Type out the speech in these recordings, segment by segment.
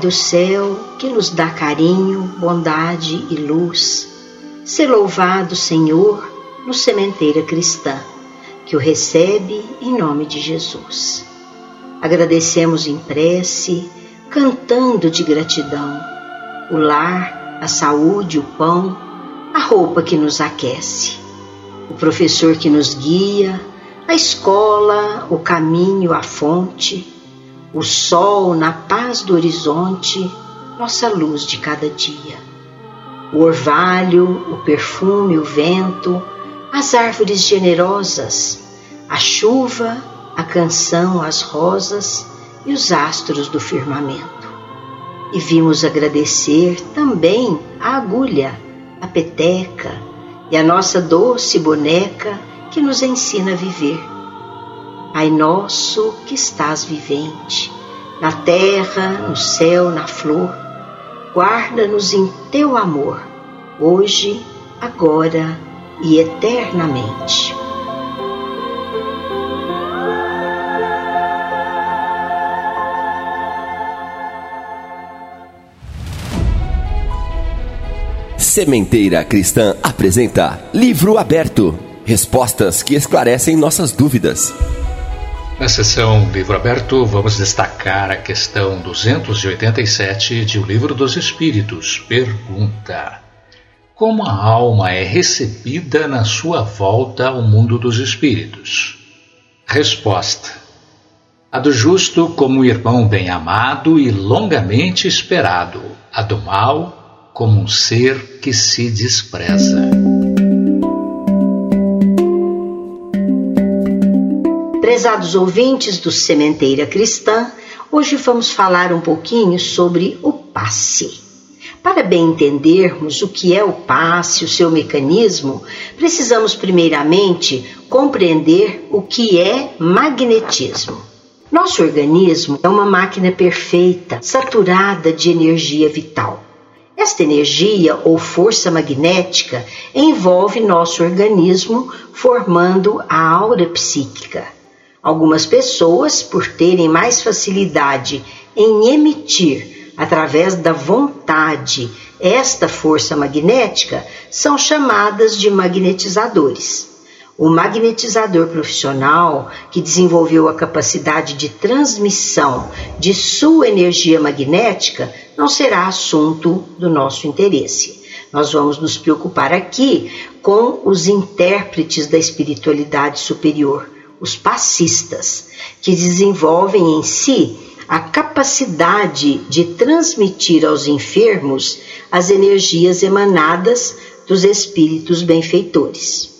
Do céu, que nos dá carinho, bondade e luz, ser louvado, Senhor, no sementeira cristã, que o recebe em nome de Jesus. Agradecemos em prece, cantando de gratidão, o lar, a saúde, o pão, a roupa que nos aquece, o professor que nos guia, a escola, o caminho, a fonte, o sol na paz do horizonte, nossa luz de cada dia. O orvalho, o perfume, o vento, as árvores generosas, a chuva, a canção, as rosas e os astros do firmamento. E vimos agradecer também a agulha, a peteca e a nossa doce boneca que nos ensina a viver Pai nosso que estás vivente, na terra, no céu, na flor, guarda-nos em teu amor, hoje, agora e eternamente. Sementeira Cristã apresenta Livro Aberto Respostas que esclarecem nossas dúvidas. Na sessão Livro Aberto, vamos destacar a questão 287 de O Livro dos Espíritos. Pergunta: Como a alma é recebida na sua volta ao mundo dos espíritos? Resposta: A do justo como irmão bem-amado e longamente esperado, a do mal como um ser que se despreza. Prezados ouvintes do Sementeira Cristã, hoje vamos falar um pouquinho sobre o passe. Para bem entendermos o que é o passe, o seu mecanismo, precisamos primeiramente compreender o que é magnetismo. Nosso organismo é uma máquina perfeita, saturada de energia vital. Esta energia ou força magnética envolve nosso organismo, formando a aura psíquica. Algumas pessoas, por terem mais facilidade em emitir através da vontade esta força magnética, são chamadas de magnetizadores. O magnetizador profissional que desenvolveu a capacidade de transmissão de sua energia magnética não será assunto do nosso interesse. Nós vamos nos preocupar aqui com os intérpretes da espiritualidade superior, os passistas, que desenvolvem em si a capacidade de transmitir aos enfermos as energias emanadas dos espíritos benfeitores.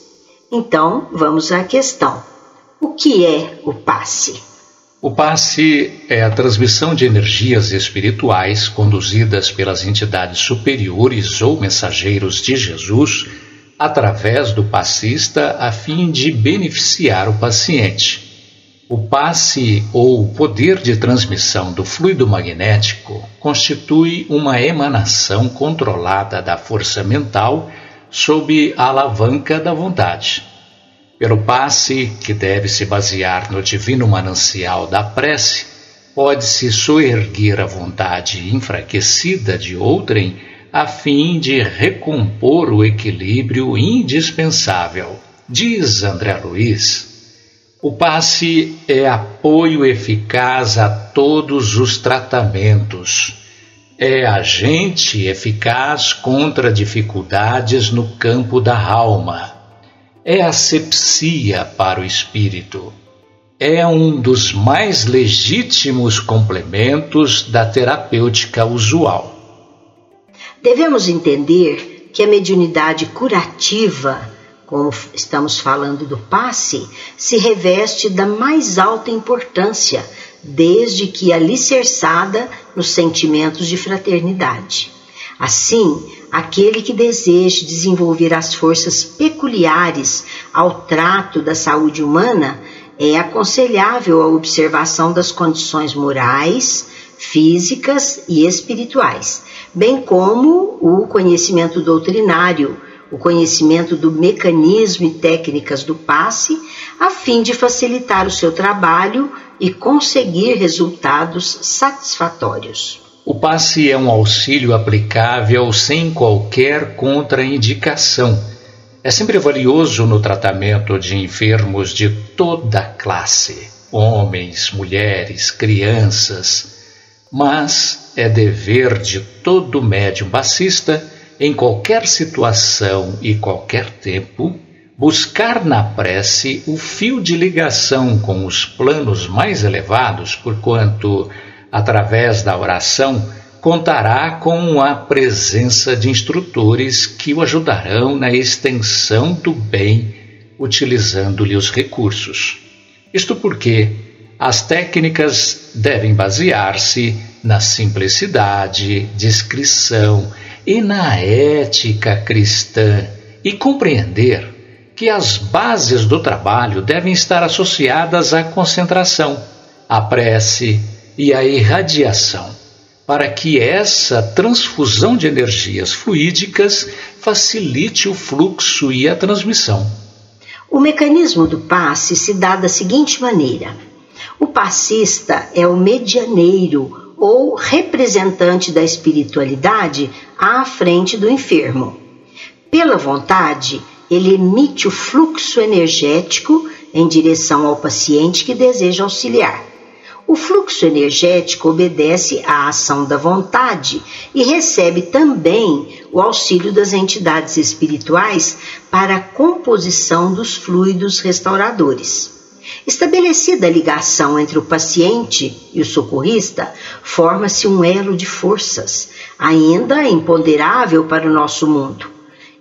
Então, vamos à questão: o que é o passe? O passe é a transmissão de energias espirituais conduzidas pelas entidades superiores ou mensageiros de Jesus através do passista a fim de beneficiar o paciente. O passe ou poder de transmissão do fluido magnético constitui uma emanação controlada da força mental sob a alavanca da vontade. Pelo passe, que deve se basear no divino manancial da prece, pode-se soerguer a vontade enfraquecida de outrem a fim de recompor o equilíbrio indispensável. Diz André Luiz: O passe é apoio eficaz a todos os tratamentos. É agente eficaz contra dificuldades no campo da alma. É asepsia para o espírito. É um dos mais legítimos complementos da terapêutica usual. Devemos entender que a mediunidade curativa como estamos falando do passe, se reveste da mais alta importância, desde que alicerçada nos sentimentos de fraternidade. Assim, aquele que deseje desenvolver as forças peculiares ao trato da saúde humana é aconselhável a observação das condições morais, físicas e espirituais, bem como o conhecimento doutrinário o conhecimento do mecanismo e técnicas do passe, a fim de facilitar o seu trabalho e conseguir resultados satisfatórios. O passe é um auxílio aplicável sem qualquer contraindicação. É sempre valioso no tratamento de enfermos de toda classe, homens, mulheres, crianças, mas é dever de todo médium passista em qualquer situação e qualquer tempo, buscar na prece o fio de ligação com os planos mais elevados, porquanto, através da oração, contará com a presença de instrutores que o ajudarão na extensão do bem, utilizando-lhe os recursos. Isto porque as técnicas devem basear-se na simplicidade, discrição, e na ética cristã e compreender que as bases do trabalho devem estar associadas à concentração, à prece e à irradiação, para que essa transfusão de energias fluídicas facilite o fluxo e a transmissão. O mecanismo do passe se dá da seguinte maneira: o passista é o medianeiro ou representante da espiritualidade à frente do enfermo. Pela vontade, ele emite o fluxo energético em direção ao paciente que deseja auxiliar. O fluxo energético obedece à ação da vontade e recebe também o auxílio das entidades espirituais para a composição dos fluidos restauradores. Estabelecida a ligação entre o paciente e o socorrista, forma-se um elo de forças, ainda imponderável para o nosso mundo.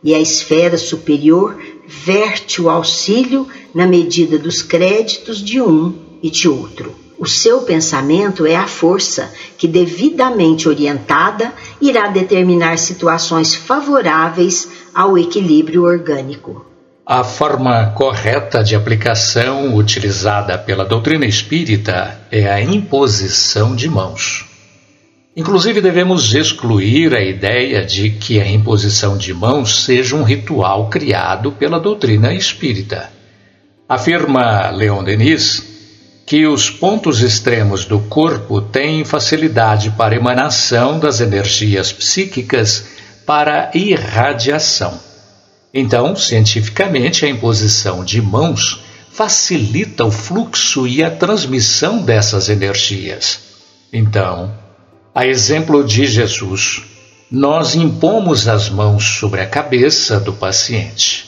E a esfera superior verte o auxílio na medida dos créditos de um e de outro. O seu pensamento é a força que, devidamente orientada, irá determinar situações favoráveis ao equilíbrio orgânico. A forma correta de aplicação utilizada pela doutrina espírita é a imposição de mãos. Inclusive, devemos excluir a ideia de que a imposição de mãos seja um ritual criado pela doutrina espírita. Afirma Leon Denis que os pontos extremos do corpo têm facilidade para emanação das energias psíquicas para irradiação. Então, cientificamente, a imposição de mãos facilita o fluxo e a transmissão dessas energias. Então, a exemplo de Jesus, nós impomos as mãos sobre a cabeça do paciente,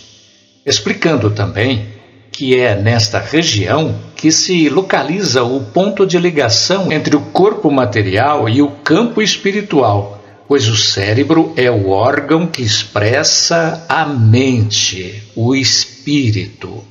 explicando também que é nesta região que se localiza o ponto de ligação entre o corpo material e o campo espiritual pois o cérebro é o órgão que expressa a mente, o espírito.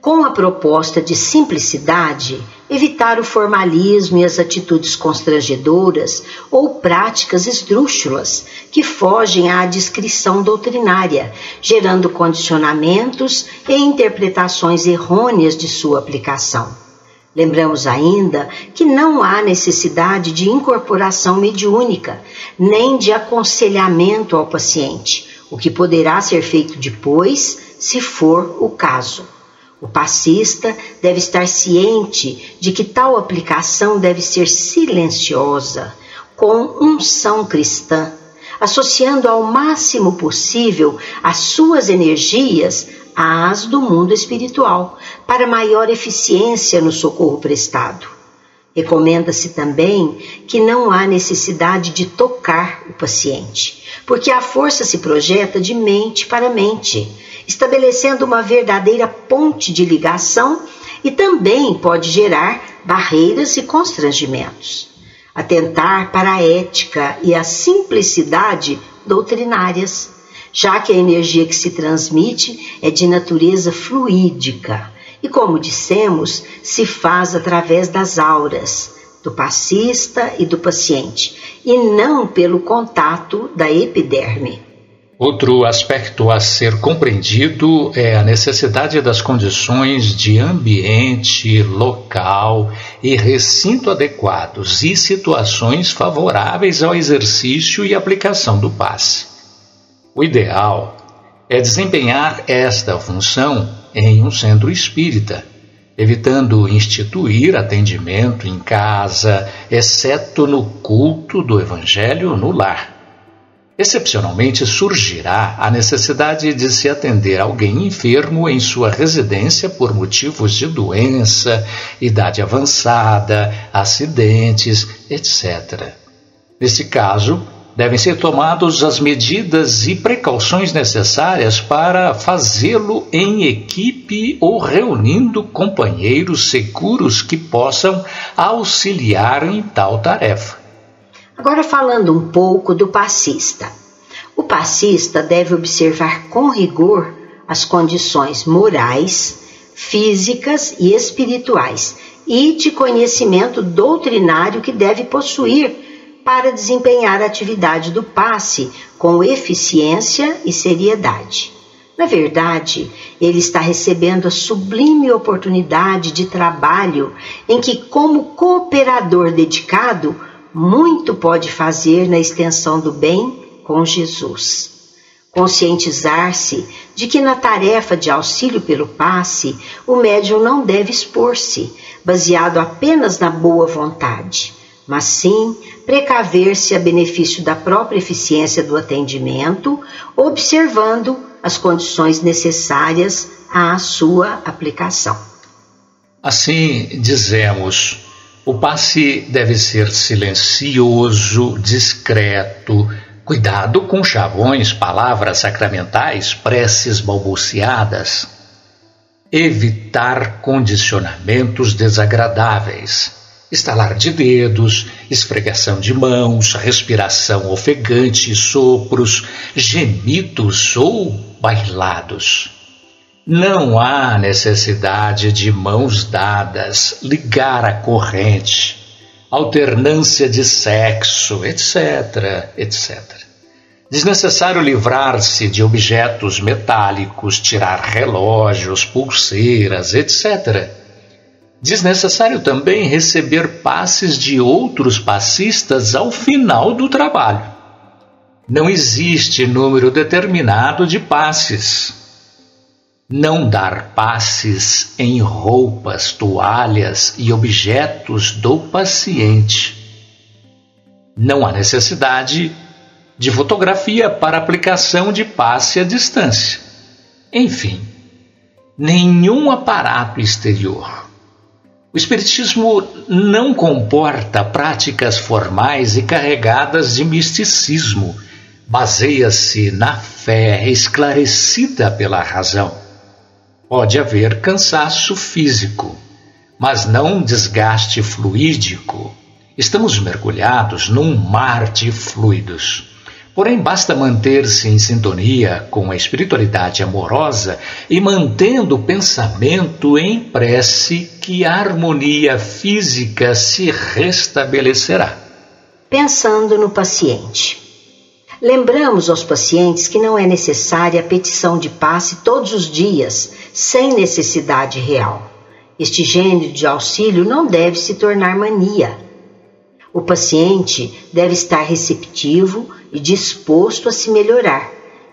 Com a proposta de simplicidade, evitar o formalismo e as atitudes constrangedoras ou práticas esdrúxulas que fogem à descrição doutrinária, gerando condicionamentos e interpretações errôneas de sua aplicação. Lembramos ainda que não há necessidade de incorporação mediúnica, nem de aconselhamento ao paciente, o que poderá ser feito depois, se for o caso. O passista deve estar ciente de que tal aplicação deve ser silenciosa, com unção cristã, associando ao máximo possível as suas energias às do mundo espiritual, para maior eficiência no socorro prestado. Recomenda-se também que não há necessidade de tocar o paciente, porque a força se projeta de mente para mente, estabelecendo uma verdadeira ponte de ligação e também pode gerar barreiras e constrangimentos. Atentar para a ética e a simplicidade doutrinárias, já que a energia que se transmite é de natureza fluídica e, como dissemos, se faz através das auras do passista e do paciente, e não pelo contato da epiderme. Outro aspecto a ser compreendido é a necessidade das condições de ambiente, local e recinto adequados e situações favoráveis ao exercício e aplicação do passe. O ideal é desempenhar esta função em um centro espírita, evitando instituir atendimento em casa, exceto no culto do Evangelho no lar. Excepcionalmente surgirá a necessidade de se atender alguém enfermo em sua residência por motivos de doença, idade avançada, acidentes, etc. Nesse caso, devem ser tomadas as medidas e precauções necessárias para fazê-lo em equipe ou reunindo companheiros seguros que possam auxiliar em tal tarefa. Agora falando um pouco do passista. O passista deve observar com rigor as condições morais, físicas e espirituais e de conhecimento doutrinário que deve possuir para desempenhar a atividade do passe com eficiência e seriedade. Na verdade, ele está recebendo a sublime oportunidade de trabalho em que, como cooperador dedicado, muito pode fazer na extensão do bem com Jesus. Conscientizar-se de que na tarefa de auxílio pelo passe, o médium não deve expor-se, baseado apenas na boa vontade, mas sim precaver-se a benefício da própria eficiência do atendimento, observando as condições necessárias à sua aplicação. Assim, dizemos, o passe deve ser silencioso, discreto, cuidado com chavões, palavras sacramentais, preces balbuciadas. Evitar condicionamentos desagradáveis. Estalar de dedos, esfregação de mãos, respiração ofegante, sopros, gemidos ou bailados. Não há necessidade de mãos dadas, ligar a corrente, alternância de sexo, etc, etc. Desnecessário livrar-se de objetos metálicos, tirar relógios, pulseiras, etc. Desnecessário também receber passes de outros passistas ao final do trabalho. Não existe número determinado de passes não dar passes em roupas, toalhas e objetos do paciente. Não há necessidade de fotografia para aplicação de passe à distância. Enfim, nenhum aparato exterior. O Espiritismo não comporta práticas formais e carregadas de misticismo. Baseia-se na fé esclarecida pela razão Pode haver cansaço físico, mas não desgaste fluídico. Estamos mergulhados num mar de fluidos. Porém, basta manter-se em sintonia com a espiritualidade amorosa e mantendo o pensamento em prece que a harmonia física se restabelecerá. Pensando no paciente. Lembramos aos pacientes que não é necessária a petição de passe todos os dias, sem necessidade real. Este gênero de auxílio não deve se tornar mania. O paciente deve estar receptivo e disposto a se melhorar.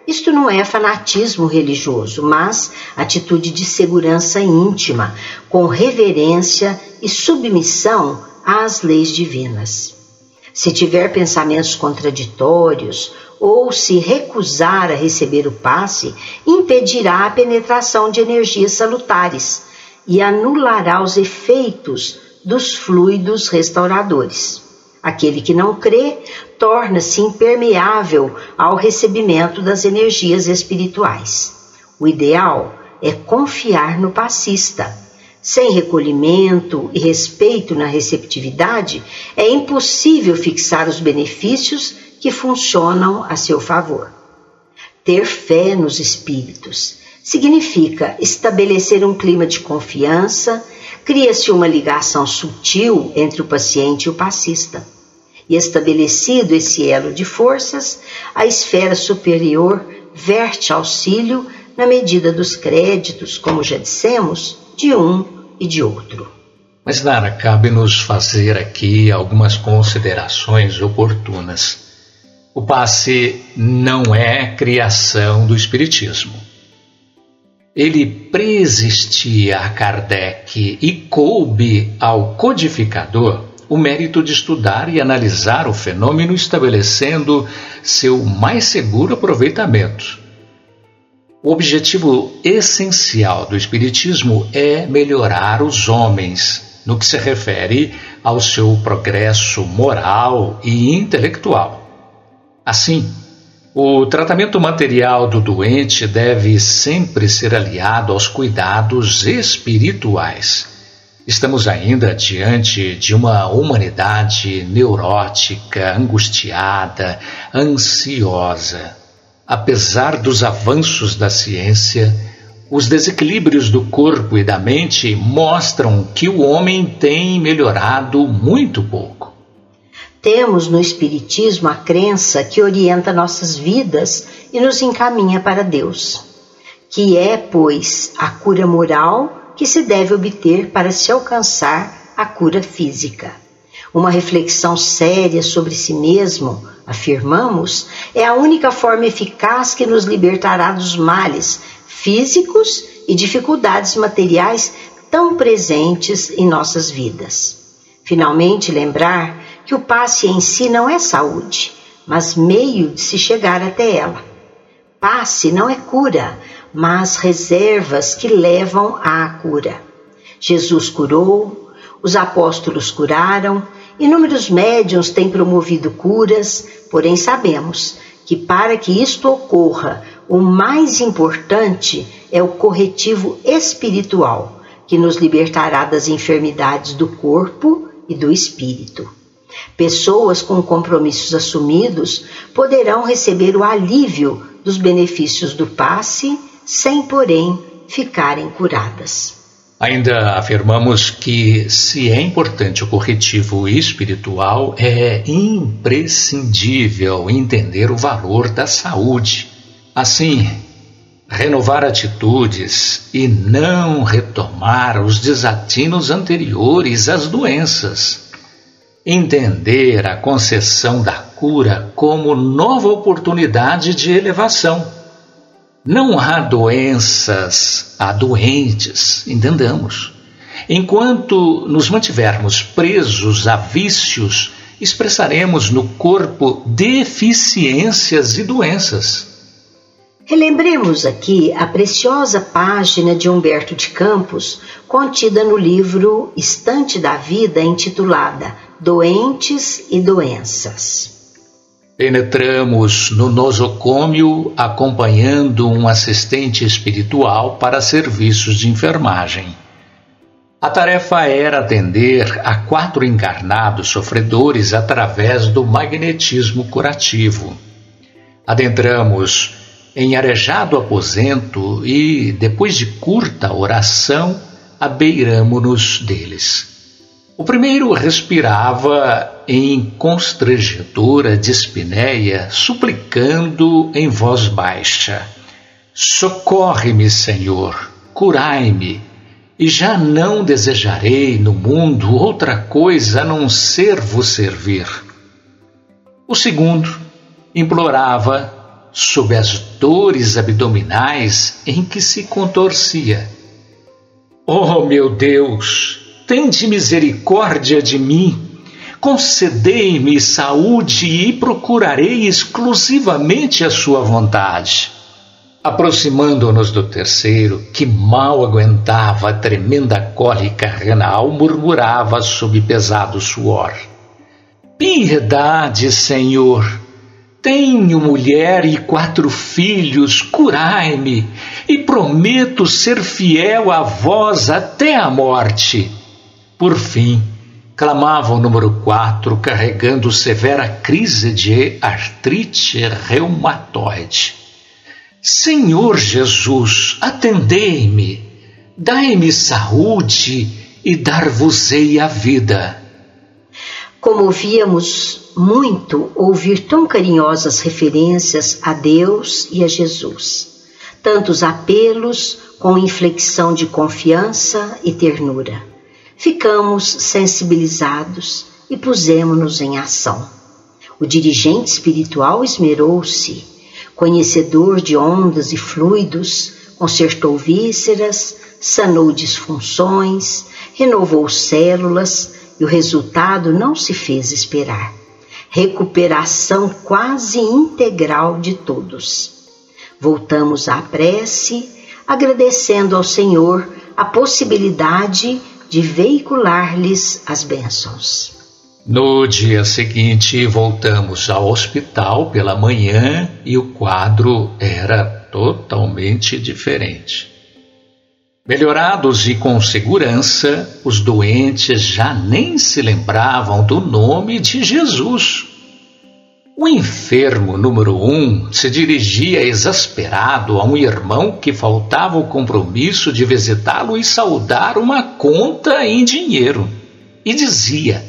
Isto não é fanatismo religioso, mas atitude de segurança íntima, com reverência e submissão às leis divinas. Se tiver pensamentos contraditórios ou se recusar a receber o passe, impedirá a penetração de energias salutares e anulará os efeitos dos fluidos restauradores. Aquele que não crê torna-se impermeável ao recebimento das energias espirituais. O ideal é confiar no passista. Sem recolhimento e respeito na receptividade, é impossível fixar os benefícios que funcionam a seu favor. Ter fé nos espíritos significa estabelecer um clima de confiança, cria-se uma ligação sutil entre o paciente e o passista. E estabelecido esse elo de forças, a esfera superior verte auxílio na medida dos créditos, como já dissemos, de um e de outro. Mas, Nara, cabe-nos fazer aqui algumas considerações oportunas. O passe não é criação do Espiritismo. Ele preexistia a Kardec e coube ao codificador o mérito de estudar e analisar o fenômeno, estabelecendo seu mais seguro aproveitamento. O objetivo essencial do Espiritismo é melhorar os homens no que se refere ao seu progresso moral e intelectual. Assim, o tratamento material do doente deve sempre ser aliado aos cuidados espirituais. Estamos ainda diante de uma humanidade neurótica, angustiada, ansiosa. Apesar dos avanços da ciência, os desequilíbrios do corpo e da mente mostram que o homem tem melhorado muito pouco. Temos no Espiritismo a crença que orienta nossas vidas e nos encaminha para Deus, que é, pois, a cura moral que se deve obter para se alcançar a cura física. Uma reflexão séria sobre si mesmo, afirmamos, é a única forma eficaz que nos libertará dos males físicos e dificuldades materiais tão presentes em nossas vidas. Finalmente, lembrar que o passe em si não é saúde, mas meio de se chegar até ela. Passe não é cura, mas reservas que levam à cura. Jesus curou, os apóstolos curaram, inúmeros médiuns têm promovido curas, porém sabemos que para que isto ocorra, o mais importante é o corretivo espiritual, que nos libertará das enfermidades do corpo e do espírito. Pessoas com compromissos assumidos poderão receber o alívio dos benefícios do passe, sem, porém, ficarem curadas. Ainda afirmamos que, se é importante o corretivo espiritual, é imprescindível entender o valor da saúde. Assim, renovar atitudes e não retomar os desatinos anteriores às doenças entender a concessão da cura como nova oportunidade de elevação. Não há doenças, há doentes, entendamos. Enquanto nos mantivermos presos a vícios, expressaremos no corpo deficiências e doenças. Relembremos aqui a preciosa página de Humberto de Campos, contida no livro Estante da Vida, intitulada doentes e doenças. Penetramos no nosocômio acompanhando um assistente espiritual para serviços de enfermagem. A tarefa era atender a quatro encarnados sofredores através do magnetismo curativo. Adentramos em arejado aposento e, depois de curta oração, abeiramo-nos deles. O primeiro respirava em constrangedora dispneia, suplicando em voz baixa: Socorre-me, Senhor, curai-me, e já não desejarei no mundo outra coisa a não ser vos servir. O segundo implorava, sob as dores abdominais em que se contorcia: Oh, meu Deus! Tende misericórdia de mim. concedei-me saúde e procurarei exclusivamente a sua vontade. Aproximando-nos do terceiro, que mal aguentava a tremenda cólica renal, murmurava sob pesado suor: Piedade, Senhor! Tenho mulher e quatro filhos, curai-me, e prometo ser fiel a vós até a morte. Por fim, clamava o número quatro, carregando severa crise de artrite reumatoide. Senhor Jesus, atendei-me, dai-me saúde e dar-vos-ei a vida. Comovíamos muito ouvir tão carinhosas referências a Deus e a Jesus, tantos apelos com inflexão de confiança e ternura ficamos sensibilizados e pusemos-nos em ação. O dirigente espiritual esmerou-se, conhecedor de ondas e fluidos, consertou vísceras, sanou disfunções, renovou células e o resultado não se fez esperar. Recuperação quase integral de todos. Voltamos à prece, agradecendo ao Senhor a possibilidade de veicular-lhes as bênçãos. No dia seguinte, voltamos ao hospital pela manhã e o quadro era totalmente diferente. Melhorados e com segurança, os doentes já nem se lembravam do nome de Jesus. O enfermo número um se dirigia exasperado a um irmão que faltava o compromisso de visitá-lo e saudar uma conta em dinheiro. E dizia: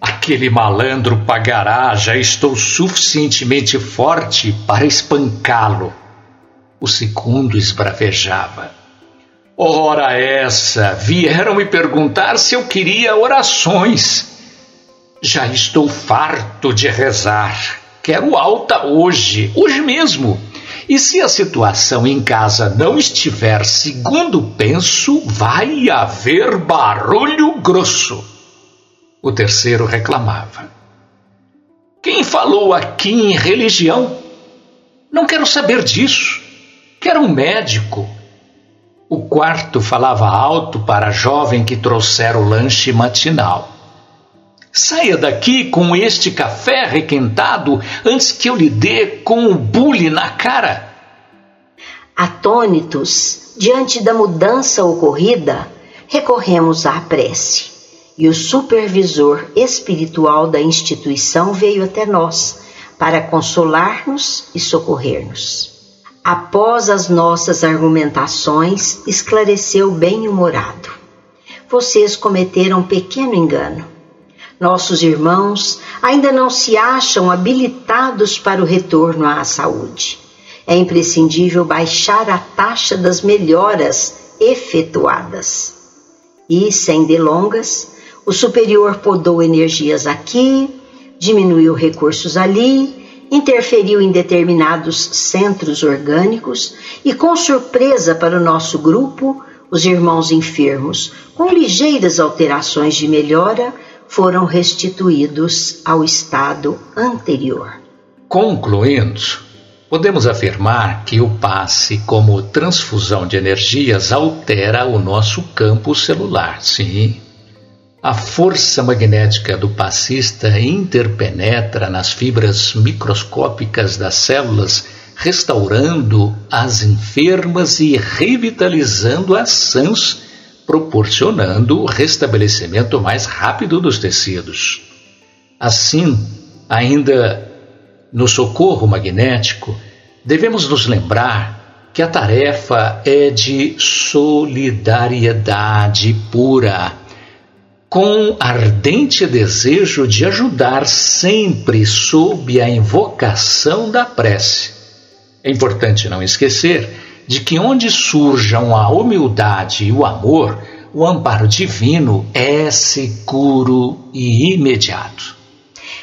Aquele malandro pagará, já estou suficientemente forte para espancá-lo. O segundo esbravejava. Ora essa, vieram me perguntar se eu queria orações. Já estou farto de rezar. Quero alta hoje, hoje mesmo. E se a situação em casa não estiver segundo penso, vai haver barulho grosso. O terceiro reclamava. Quem falou aqui em religião? Não quero saber disso. Quero um médico. O quarto falava alto para a jovem que trouxera o lanche matinal. Saia daqui com este café requentado antes que eu lhe dê com o bule na cara. Atônitos, diante da mudança ocorrida, recorremos à prece. E o supervisor espiritual da instituição veio até nós para consolar-nos e socorrer-nos. Após as nossas argumentações, esclareceu bem-humorado. Vocês cometeram um pequeno engano nossos irmãos ainda não se acham habilitados para o retorno à saúde. É imprescindível baixar a taxa das melhoras efetuadas. E, sem delongas, o superior podou energias aqui, diminuiu recursos ali, interferiu em determinados centros orgânicos e, com surpresa para o nosso grupo, os irmãos enfermos, com ligeiras alterações de melhora, foram restituídos ao estado anterior. Concluindo, podemos afirmar que o passe como transfusão de energias altera o nosso campo celular, sim. A força magnética do passista interpenetra nas fibras microscópicas das células, restaurando as enfermas e revitalizando as sãs proporcionando o restabelecimento mais rápido dos tecidos. Assim, ainda no socorro magnético, devemos nos lembrar que a tarefa é de solidariedade pura, com ardente desejo de ajudar sempre sob a invocação da prece. É importante não esquecer de que onde surjam a humildade e o amor, o amparo divino é seguro e imediato.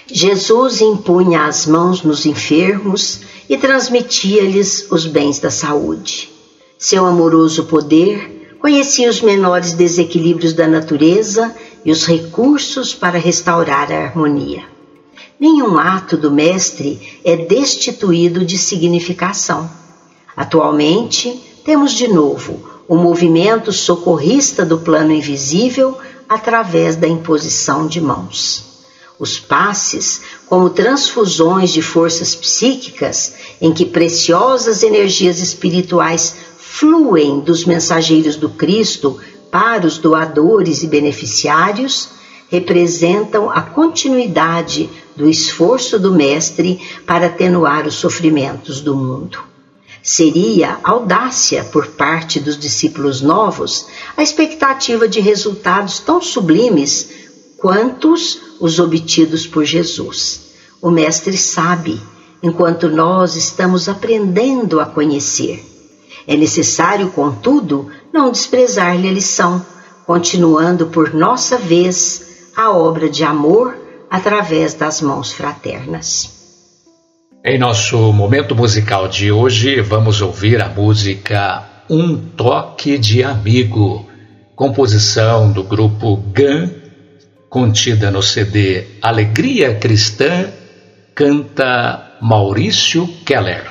Jesus impunha as mãos nos enfermos e transmitia-lhes os bens da saúde. Seu amoroso poder conhecia os menores desequilíbrios da natureza e os recursos para restaurar a harmonia. Nenhum ato do Mestre é destituído de significação. Atualmente, temos de novo o movimento socorrista do plano invisível através da imposição de mãos. Os passes, como transfusões de forças psíquicas, em que preciosas energias espirituais fluem dos mensageiros do Cristo para os doadores e beneficiários, representam a continuidade do esforço do Mestre para atenuar os sofrimentos do mundo. Seria audácia por parte dos discípulos novos a expectativa de resultados tão sublimes quantos os obtidos por Jesus. O Mestre sabe, enquanto nós estamos aprendendo a conhecer. É necessário, contudo, não desprezar-lhe a lição, continuando por nossa vez a obra de amor através das mãos fraternas. Em nosso momento musical de hoje, vamos ouvir a música Um Toque de Amigo, composição do grupo GAN contida no CD Alegria Cristã, canta Maurício Keller.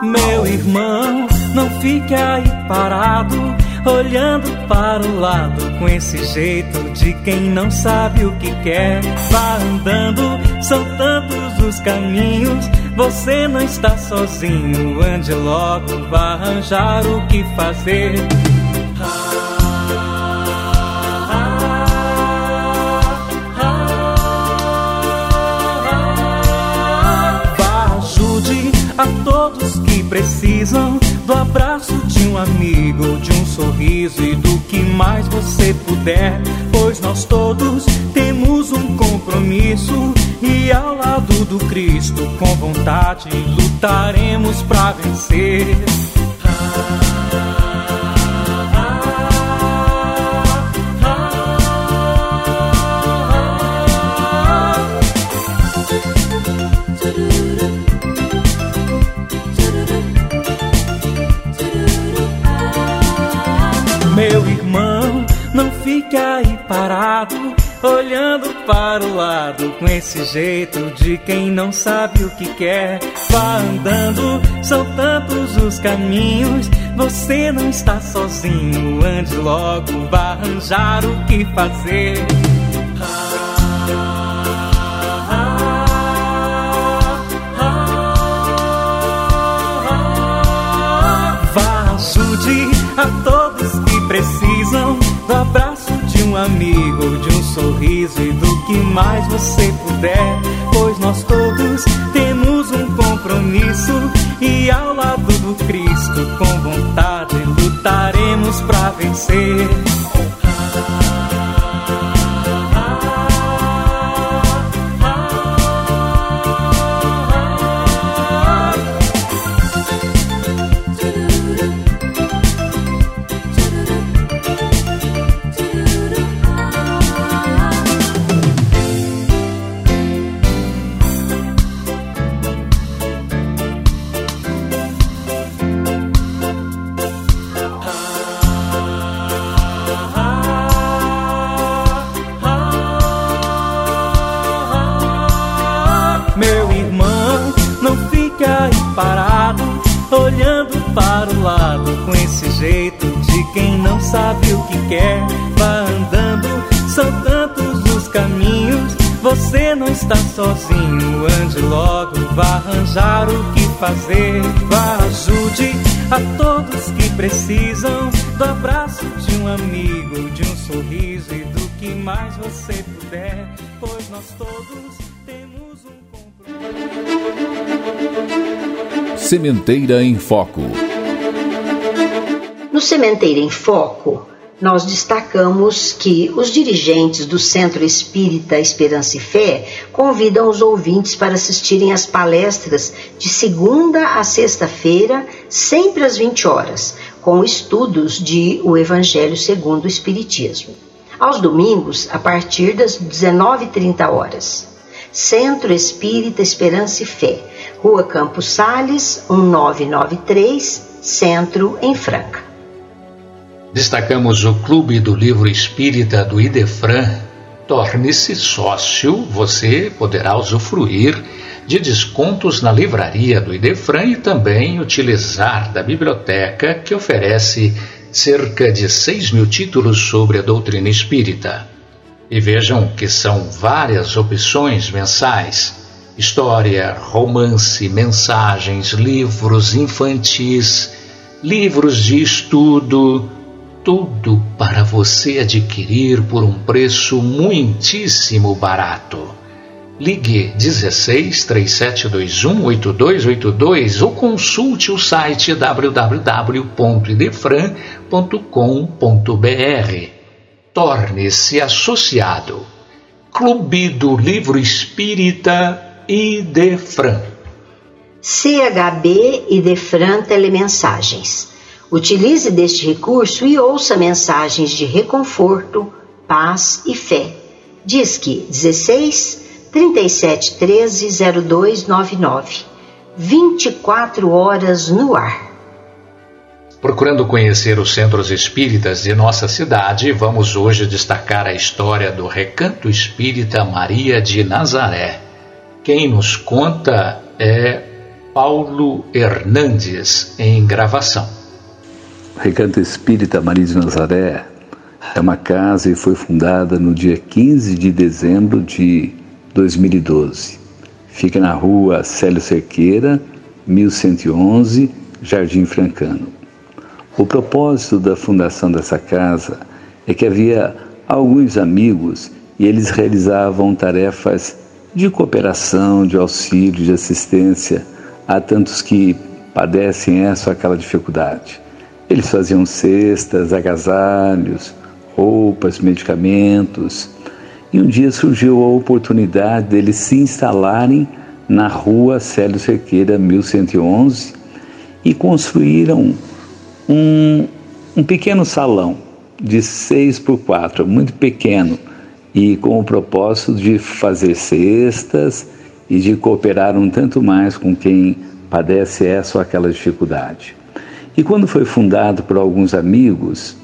Meu irmão, não fique aí parado, olhando para o lado com esse jeito de quem não sabe o que quer. Vá andando, são tantos os caminhos você não está sozinho, ande logo, vá arranjar o que fazer. Vá, ajude a todos que precisam do abraço de um amigo, de um sorriso e do que mais você puder, pois nós todos temos um compromisso e ao lado do Cristo, com vontade, lutaremos para vencer. Olhando para o lado com esse jeito de quem não sabe o que quer. Vá andando, são tantos os caminhos. Você não está sozinho, ande logo, vá arranjar o que fazer. Vá, ajude a todos que precisam do abraço de um amigo, de um sorriso e do que mais você puder. Pois nós todos temos um compromisso e ao lado do Cristo, com vontade, lutaremos para vencer. Quer. Vá andando, são tantos os caminhos. Você não está sozinho, ande logo, vá arranjar o que fazer. Vá, ajude a todos que precisam do abraço de um amigo, de um sorriso e do que mais você puder, pois nós todos temos um compromisso. Sementeira em Foco. No Sementeira em Foco, nós destacamos que os dirigentes do Centro Espírita Esperança e Fé convidam os ouvintes para assistirem às palestras de segunda a sexta-feira, sempre às 20 horas, com estudos de O Evangelho segundo o Espiritismo. Aos domingos, a partir das 19h30 horas. Centro Espírita Esperança e Fé, Rua Campos Sales, 1993, Centro, em Franca. Destacamos o Clube do Livro Espírita do Idefran. Torne-se sócio, você poderá usufruir de descontos na livraria do Idefran e também utilizar da biblioteca que oferece cerca de 6 mil títulos sobre a doutrina espírita. E vejam que são várias opções mensais: história, romance, mensagens, livros infantis, livros de estudo, tudo para você adquirir por um preço muitíssimo barato. Ligue 16 3721 8282 ou consulte o site www.idefran.com.br torne-se associado. Clube do Livro Espírita Idefran. CHB Idefran Telemensagens. Utilize deste recurso e ouça mensagens de reconforto, paz e fé. Disque 16 37 13 0299. 24 horas no ar. Procurando conhecer os centros espíritas de nossa cidade, vamos hoje destacar a história do Recanto Espírita Maria de Nazaré. Quem nos conta é Paulo Hernandes, em gravação. Recanto Espírita Maria de Nazaré é uma casa e foi fundada no dia 15 de dezembro de 2012. Fica na rua Célio Cerqueira, 1111, Jardim Francano. O propósito da fundação dessa casa é que havia alguns amigos e eles realizavam tarefas de cooperação, de auxílio, de assistência a tantos que padecem essa ou aquela dificuldade. Eles faziam cestas, agasalhos, roupas, medicamentos. E um dia surgiu a oportunidade deles se instalarem na rua Célio Cerqueira, 1111, e construíram um, um pequeno salão de 6 por 4, muito pequeno, e com o propósito de fazer cestas e de cooperar um tanto mais com quem padece essa ou aquela dificuldade. E quando foi fundado por alguns amigos,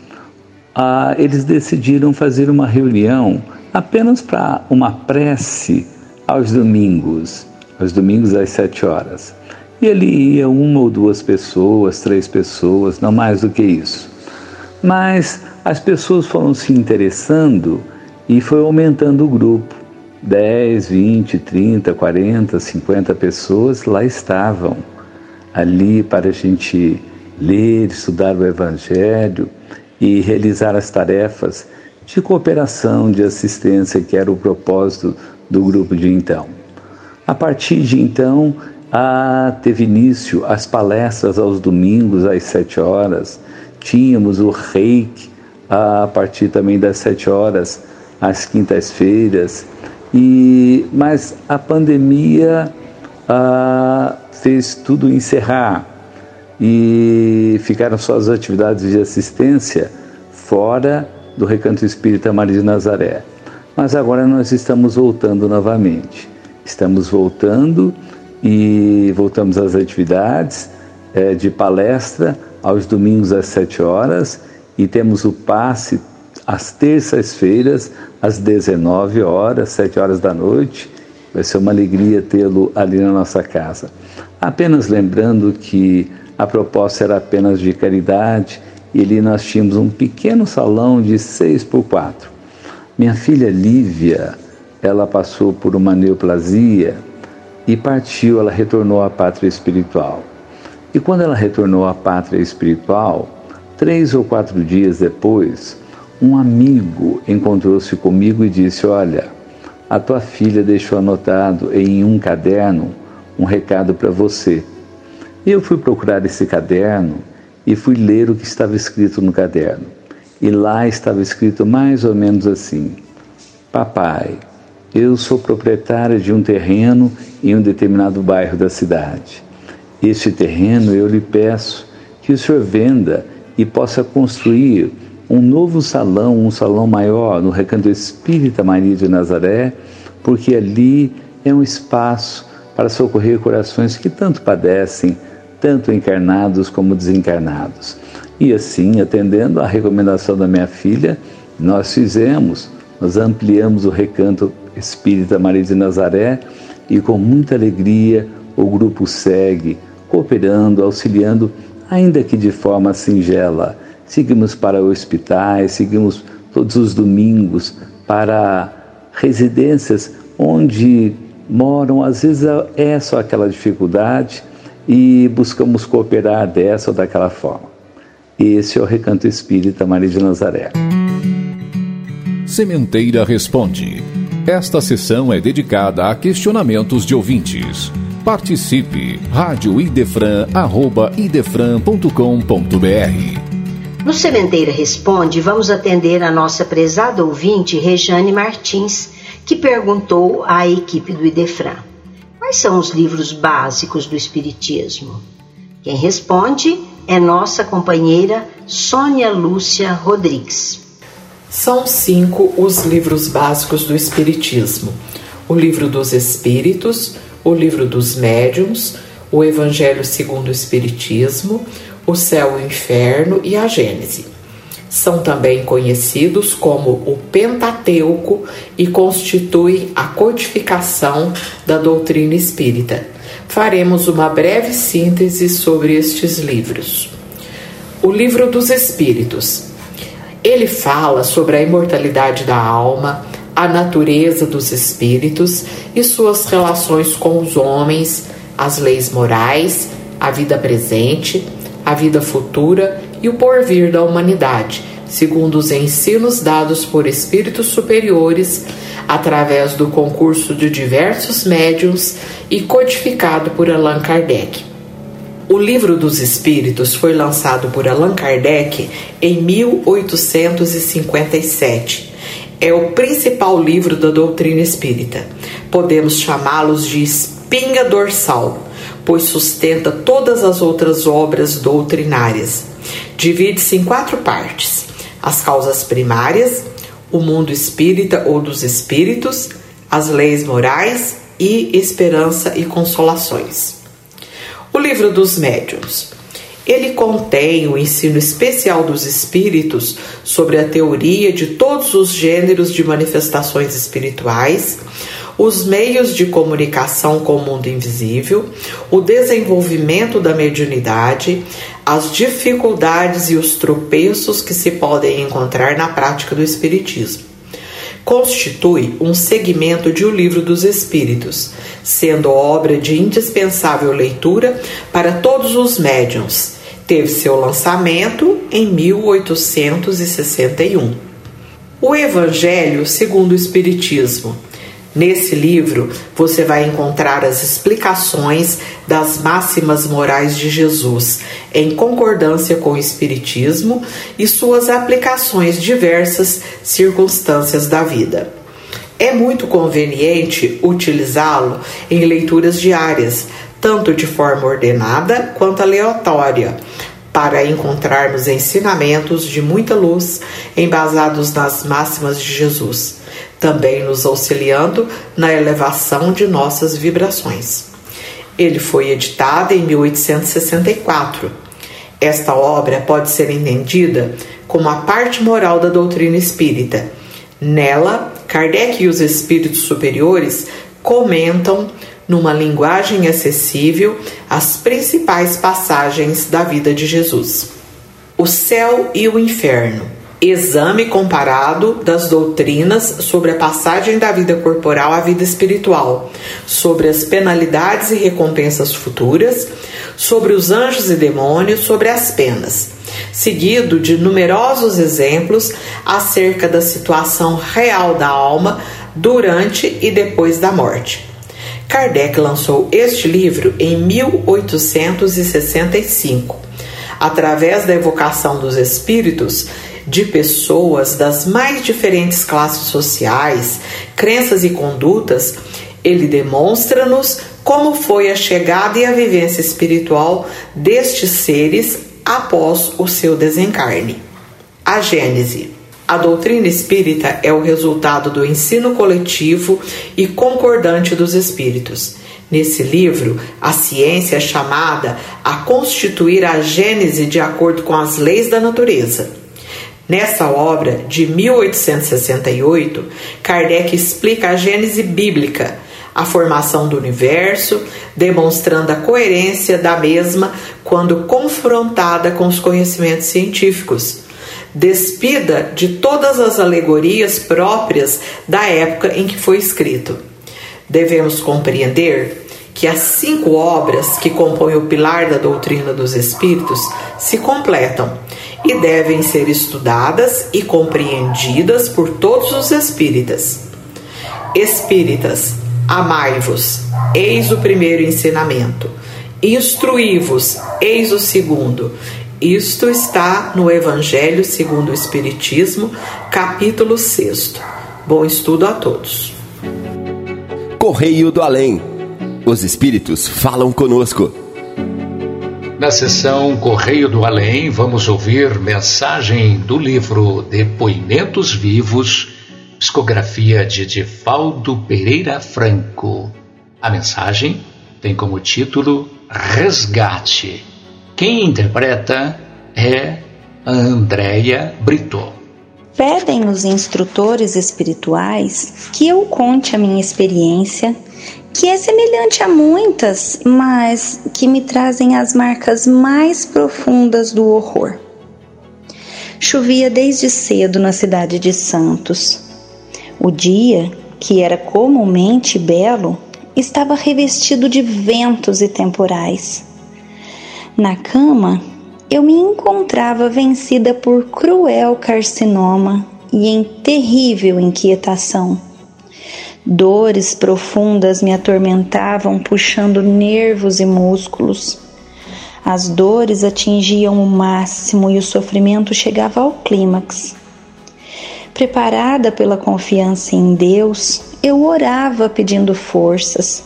ah, eles decidiram fazer uma reunião apenas para uma prece aos domingos, aos domingos às sete horas. E ali ia uma ou duas pessoas, três pessoas, não mais do que isso. Mas as pessoas foram se interessando e foi aumentando o grupo. 10, 20, 30, 40, 50 pessoas lá estavam, ali para a gente ler, estudar o Evangelho e realizar as tarefas de cooperação, de assistência, que era o propósito do grupo de então. A partir de então, ah, teve início as palestras aos domingos às sete horas. Tínhamos o reiki a partir também das sete horas às quintas-feiras. E mas a pandemia ah, fez tudo encerrar e ficaram só as atividades de assistência fora do Recanto Espírita Maria de Nazaré. Mas agora nós estamos voltando novamente. Estamos voltando e voltamos às atividades é, de palestra aos domingos às 7 horas e temos o passe às terças-feiras às 19 horas, 7 horas da noite. Vai ser uma alegria tê-lo ali na nossa casa. Apenas lembrando que a proposta era apenas de caridade e ali nós tínhamos um pequeno salão de 6 por 4. Minha filha Lívia, ela passou por uma neoplasia e partiu, ela retornou à pátria espiritual. E quando ela retornou à pátria espiritual, três ou quatro dias depois, um amigo encontrou-se comigo e disse: Olha, a tua filha deixou anotado em um caderno um recado para você. E eu fui procurar esse caderno e fui ler o que estava escrito no caderno. E lá estava escrito mais ou menos assim: Papai, eu sou proprietária de um terreno em um determinado bairro da cidade. Este terreno eu lhe peço que o senhor venda e possa construir um novo salão, um salão maior no Recanto Espírita Maria de Nazaré, porque ali é um espaço para socorrer corações que tanto padecem, tanto encarnados como desencarnados. E assim, atendendo à recomendação da minha filha, nós fizemos, nós ampliamos o recanto espírita Maria de Nazaré e com muita alegria o grupo segue, cooperando, auxiliando, ainda que de forma singela. Seguimos para hospitais, seguimos todos os domingos para residências onde moram, às vezes é só aquela dificuldade e buscamos cooperar dessa ou daquela forma. Esse é o Recanto Espírita Maria de Nazaré. Sementeira Responde. Esta sessão é dedicada a questionamentos de ouvintes. Participe! radioidefran.idefran.com.br No Sementeira Responde, vamos atender a nossa prezada ouvinte Rejane Martins, que perguntou à equipe do Idefran: Quais são os livros básicos do Espiritismo? Quem responde é nossa companheira Sônia Lúcia Rodrigues. São cinco os livros básicos do Espiritismo: o Livro dos Espíritos, o Livro dos Médiuns, o Evangelho segundo o Espiritismo, o Céu e o Inferno e a Gênese. São também conhecidos como o Pentateuco e constituem a codificação da doutrina espírita. Faremos uma breve síntese sobre estes livros. O Livro dos Espíritos. Ele fala sobre a imortalidade da alma, a natureza dos espíritos e suas relações com os homens, as leis morais, a vida presente, a vida futura e o porvir da humanidade, segundo os ensinos dados por espíritos superiores através do concurso de diversos médiums e codificado por Allan Kardec. O Livro dos Espíritos foi lançado por Allan Kardec em 1857 é o principal livro da doutrina espírita. Podemos chamá-los de espinha dorsal, pois sustenta todas as outras obras doutrinárias. Divide-se em quatro partes: as causas primárias, o mundo espírita ou dos espíritos, as leis morais e esperança e consolações. O livro dos médiuns ele contém o ensino especial dos espíritos sobre a teoria de todos os gêneros de manifestações espirituais, os meios de comunicação com o mundo invisível, o desenvolvimento da mediunidade, as dificuldades e os tropeços que se podem encontrar na prática do espiritismo. Constitui um segmento de O Livro dos Espíritos, sendo obra de indispensável leitura para todos os médiums teve seu lançamento em 1861. O Evangelho segundo o Espiritismo. Nesse livro você vai encontrar as explicações das máximas morais de Jesus, em concordância com o Espiritismo e suas aplicações diversas circunstâncias da vida. É muito conveniente utilizá-lo em leituras diárias, tanto de forma ordenada quanto aleatória, para encontrarmos ensinamentos de muita luz embasados nas máximas de Jesus, também nos auxiliando na elevação de nossas vibrações. Ele foi editado em 1864. Esta obra pode ser entendida como a parte moral da doutrina espírita. Nela, Kardec e os espíritos superiores comentam numa linguagem acessível, as principais passagens da vida de Jesus. O céu e o inferno. Exame comparado das doutrinas sobre a passagem da vida corporal à vida espiritual, sobre as penalidades e recompensas futuras, sobre os anjos e demônios, sobre as penas, seguido de numerosos exemplos acerca da situação real da alma durante e depois da morte. Kardec lançou este livro em 1865, através da evocação dos espíritos de pessoas das mais diferentes classes sociais, crenças e condutas, ele demonstra-nos como foi a chegada e a vivência espiritual destes seres após o seu desencarne. A Gênese. A doutrina espírita é o resultado do ensino coletivo e concordante dos espíritos. Nesse livro, a ciência é chamada a constituir a gênese de acordo com as leis da natureza. Nessa obra, de 1868, Kardec explica a gênese bíblica, a formação do universo, demonstrando a coerência da mesma quando confrontada com os conhecimentos científicos. Despida de todas as alegorias próprias da época em que foi escrito. Devemos compreender que as cinco obras que compõem o pilar da doutrina dos espíritos se completam e devem ser estudadas e compreendidas por todos os espíritas. Espíritas, amai-vos, eis o primeiro ensinamento. Instruí-vos, eis o segundo. Isto está no Evangelho segundo o Espiritismo, capítulo 6. Bom estudo a todos. Correio do Além. Os espíritos falam conosco. Na sessão Correio do Além, vamos ouvir mensagem do livro Depoimentos Vivos, psicografia de Divaldo Pereira Franco. A mensagem tem como título Resgate. Quem interpreta é Andréia Brito. Pedem os instrutores espirituais que eu conte a minha experiência que é semelhante a muitas, mas que me trazem as marcas mais profundas do horror. Chovia desde cedo na cidade de Santos. O dia, que era comumente belo, estava revestido de ventos e temporais. Na cama, eu me encontrava vencida por cruel carcinoma e em terrível inquietação Dores profundas me atormentavam, puxando nervos e músculos. As dores atingiam o máximo e o sofrimento chegava ao clímax. Preparada pela confiança em Deus, eu orava pedindo forças.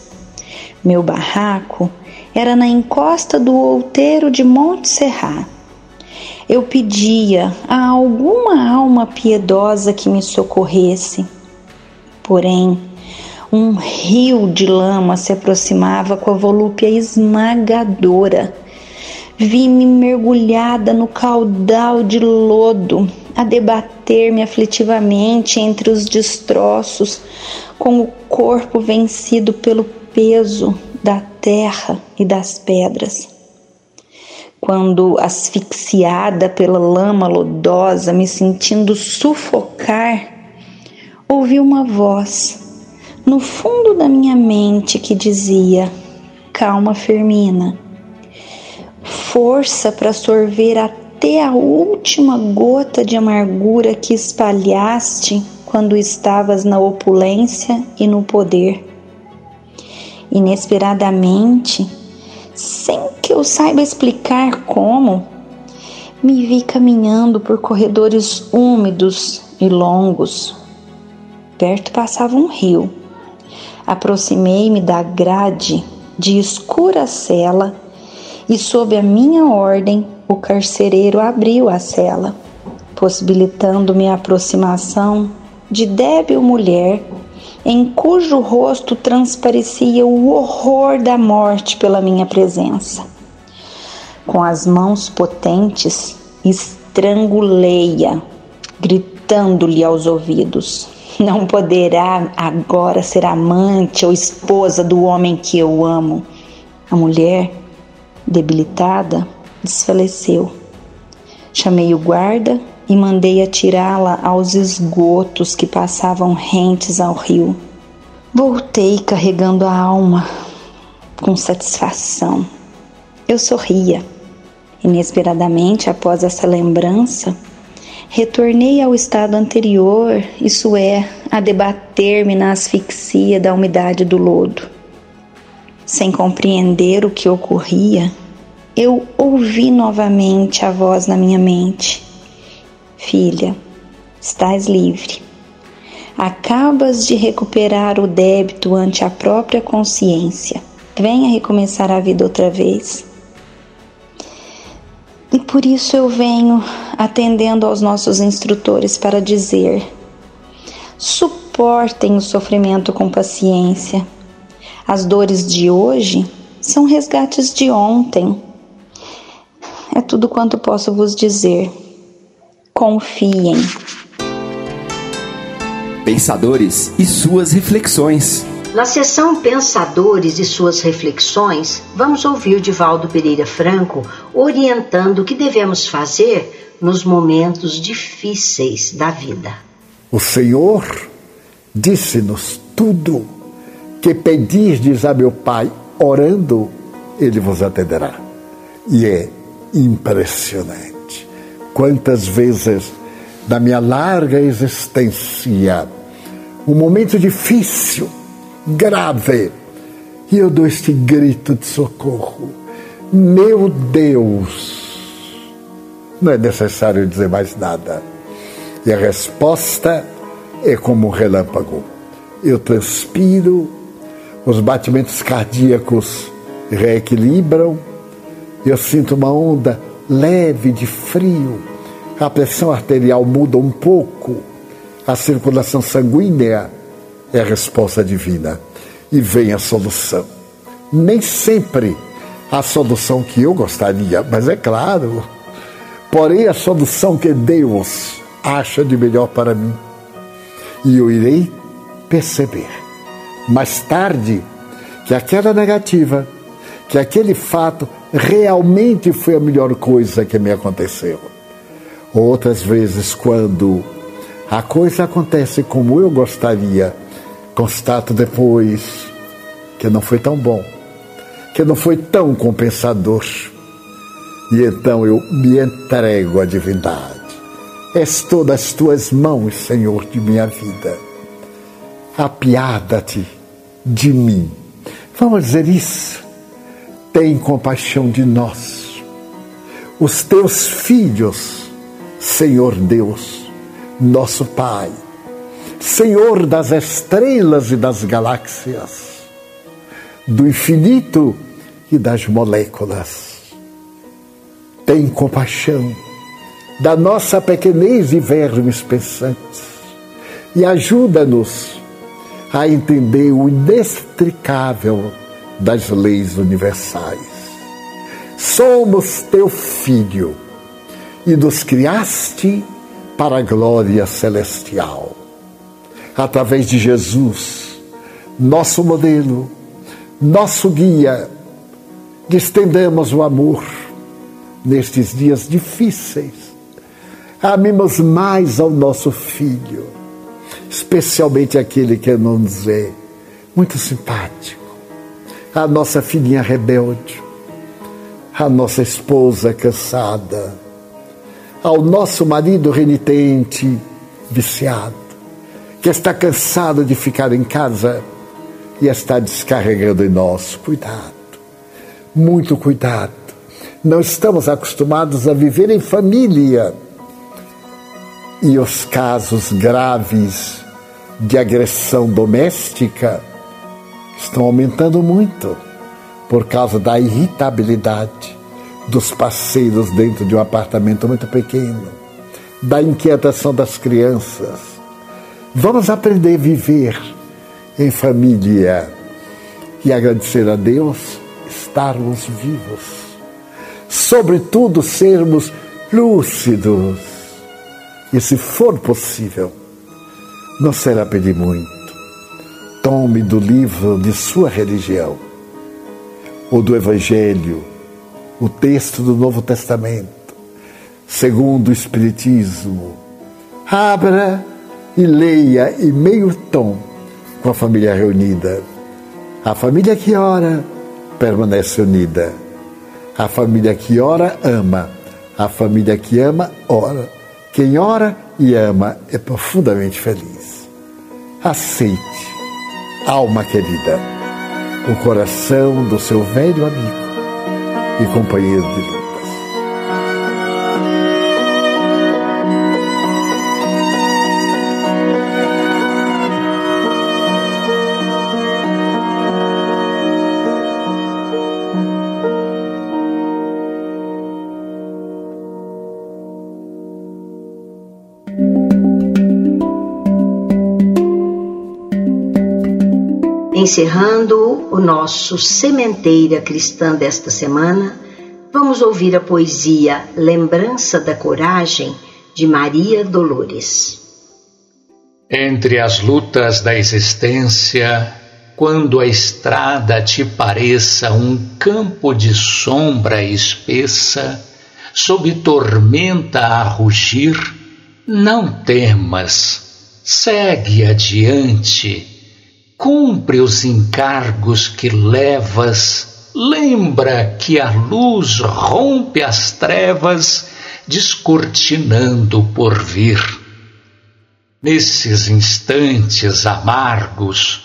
Meu barraco era na encosta do outeiro de Monte Serrat. Eu pedia a alguma alma piedosa que me socorresse Porém, um rio de lama se aproximava com a volúpia esmagadora. Vi-me mergulhada no caudal de lodo, a debater-me aflitivamente entre os destroços, com o corpo vencido pelo peso da terra e das pedras. Quando, asfixiada pela lama lodosa, me sentindo sufocar, ouvi uma voz no fundo da minha mente que dizia: Calma, Fermina, força para sorver até a última gota de amargura que espalhaste quando estavas na opulência e no poder. Inesperadamente, sem que eu saiba explicar como, me vi caminhando por corredores úmidos e longos, Perto passava um rio. Aproximei-me da grade de escura cela e, sob a minha ordem, o carcereiro abriu a cela, possibilitando-me a aproximação de débil mulher em cujo rosto transparecia o horror da morte pela minha presença. Com as mãos potentes, estrangulei-a, gritando-lhe aos ouvidos: não poderá agora ser amante ou esposa do homem que eu amo. A mulher, debilitada, desfaleceu. Chamei o guarda e mandei atirá-la aos esgotos que passavam rentes ao rio. Voltei carregando a alma com satisfação. Eu sorria. Inesperadamente, após essa lembrança, Retornei ao estado anterior, isso é, a debater-me na asfixia da umidade do lodo. Sem compreender o que ocorria, eu ouvi novamente a voz na minha mente: Filha, estás livre. Acabas de recuperar o débito ante a própria consciência. Venha recomeçar a vida outra vez. E por isso eu venho atendendo aos nossos instrutores para dizer: suportem o sofrimento com paciência. As dores de hoje são resgates de ontem. É tudo quanto posso vos dizer. Confiem. Pensadores e suas reflexões. Na sessão Pensadores e suas reflexões, vamos ouvir Divaldo Pereira Franco orientando o que devemos fazer nos momentos difíceis da vida. O Senhor disse-nos tudo que pedirdes a meu Pai orando, ele vos atenderá. E é impressionante. Quantas vezes na minha larga existência, um momento difícil, grave, e eu dou este grito de socorro. Meu Deus! Não é necessário dizer mais nada. E a resposta é como um relâmpago. Eu transpiro, os batimentos cardíacos reequilibram, eu sinto uma onda leve de frio, a pressão arterial muda um pouco, a circulação sanguínea é a resposta divina e vem a solução. Nem sempre a solução que eu gostaria, mas é claro, porém a solução que Deus acha de melhor para mim. E eu irei perceber mais tarde que aquela negativa, que aquele fato realmente foi a melhor coisa que me aconteceu. Outras vezes, quando a coisa acontece como eu gostaria, constato depois que não foi tão bom, que não foi tão compensador. E então eu me entrego à divindade. És todas as tuas mãos, Senhor, de minha vida apiada-te de mim. Vamos dizer isso. Tem compaixão de nós, os teus filhos, Senhor Deus, nosso Pai, Senhor das estrelas e das galáxias, do infinito e das moléculas. Tem compaixão da nossa pequenez e vermes pensantes e ajuda-nos a entender o inextricável das leis universais. Somos teu filho e nos criaste para a glória celestial. Através de Jesus, nosso modelo, nosso guia, estendamos o amor nestes dias difíceis. Amemos mais ao nosso filho especialmente aquele que não nos é muito simpático, a nossa filhinha rebelde, a nossa esposa cansada, ao nosso marido renitente, viciado, que está cansado de ficar em casa e está descarregando em nós. Cuidado, muito cuidado. Não estamos acostumados a viver em família. E os casos graves de agressão doméstica estão aumentando muito por causa da irritabilidade dos parceiros dentro de um apartamento muito pequeno, da inquietação das crianças. Vamos aprender a viver em família e agradecer a Deus estarmos vivos. Sobretudo, sermos lúcidos. E, se for possível, não será pedir muito. Tome do livro de sua religião, ou do Evangelho, o texto do Novo Testamento, segundo o Espiritismo. Abra e leia em meio tom com a família reunida. A família que ora permanece unida. A família que ora ama. A família que ama ora. Quem ora e ama é profundamente feliz. Aceite, alma querida, o coração do seu velho amigo e companheiro de luta. Encerrando o nosso Sementeira Cristã desta semana, vamos ouvir a poesia Lembrança da Coragem de Maria Dolores. Entre as lutas da existência, quando a estrada te pareça um campo de sombra espessa, sob tormenta a rugir, não temas, segue adiante, cumpre os encargos que levas, lembra que a luz rompe as trevas, descortinando o porvir. Nesses instantes amargos,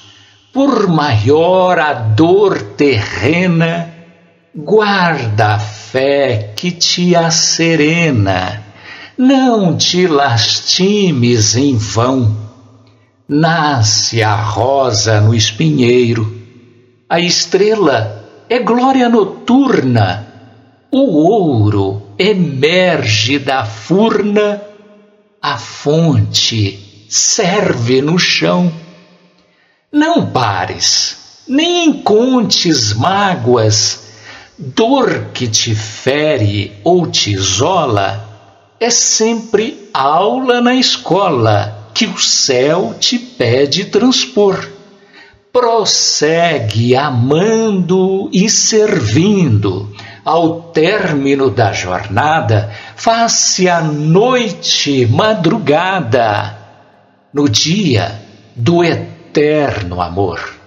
por maior a dor terrena, guarda a fé que te acerena, não te lastimes em vão. Nasce a rosa no espinheiro, a estrela é glória noturna, o ouro emerge da furna, a fonte serve no chão. Não pares, nem contes mágoas, dor que te fere ou te isola, é sempre aula na escola que o céu te pede transpor. Prossegue amando e servindo. Ao término da jornada, faz-se a noite madrugada. No dia do eterno amor.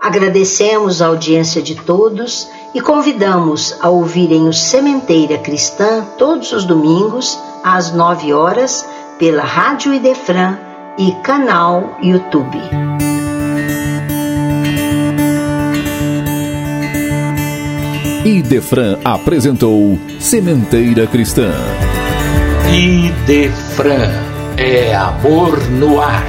Agradecemos a audiência de todos e convidamos a ouvirem o Sementeira Cristã todos os domingos às 9 horas pela Rádio Idefran e canal YouTube. Idefran apresentou Sementeira Cristã. Idefran é amor no ar.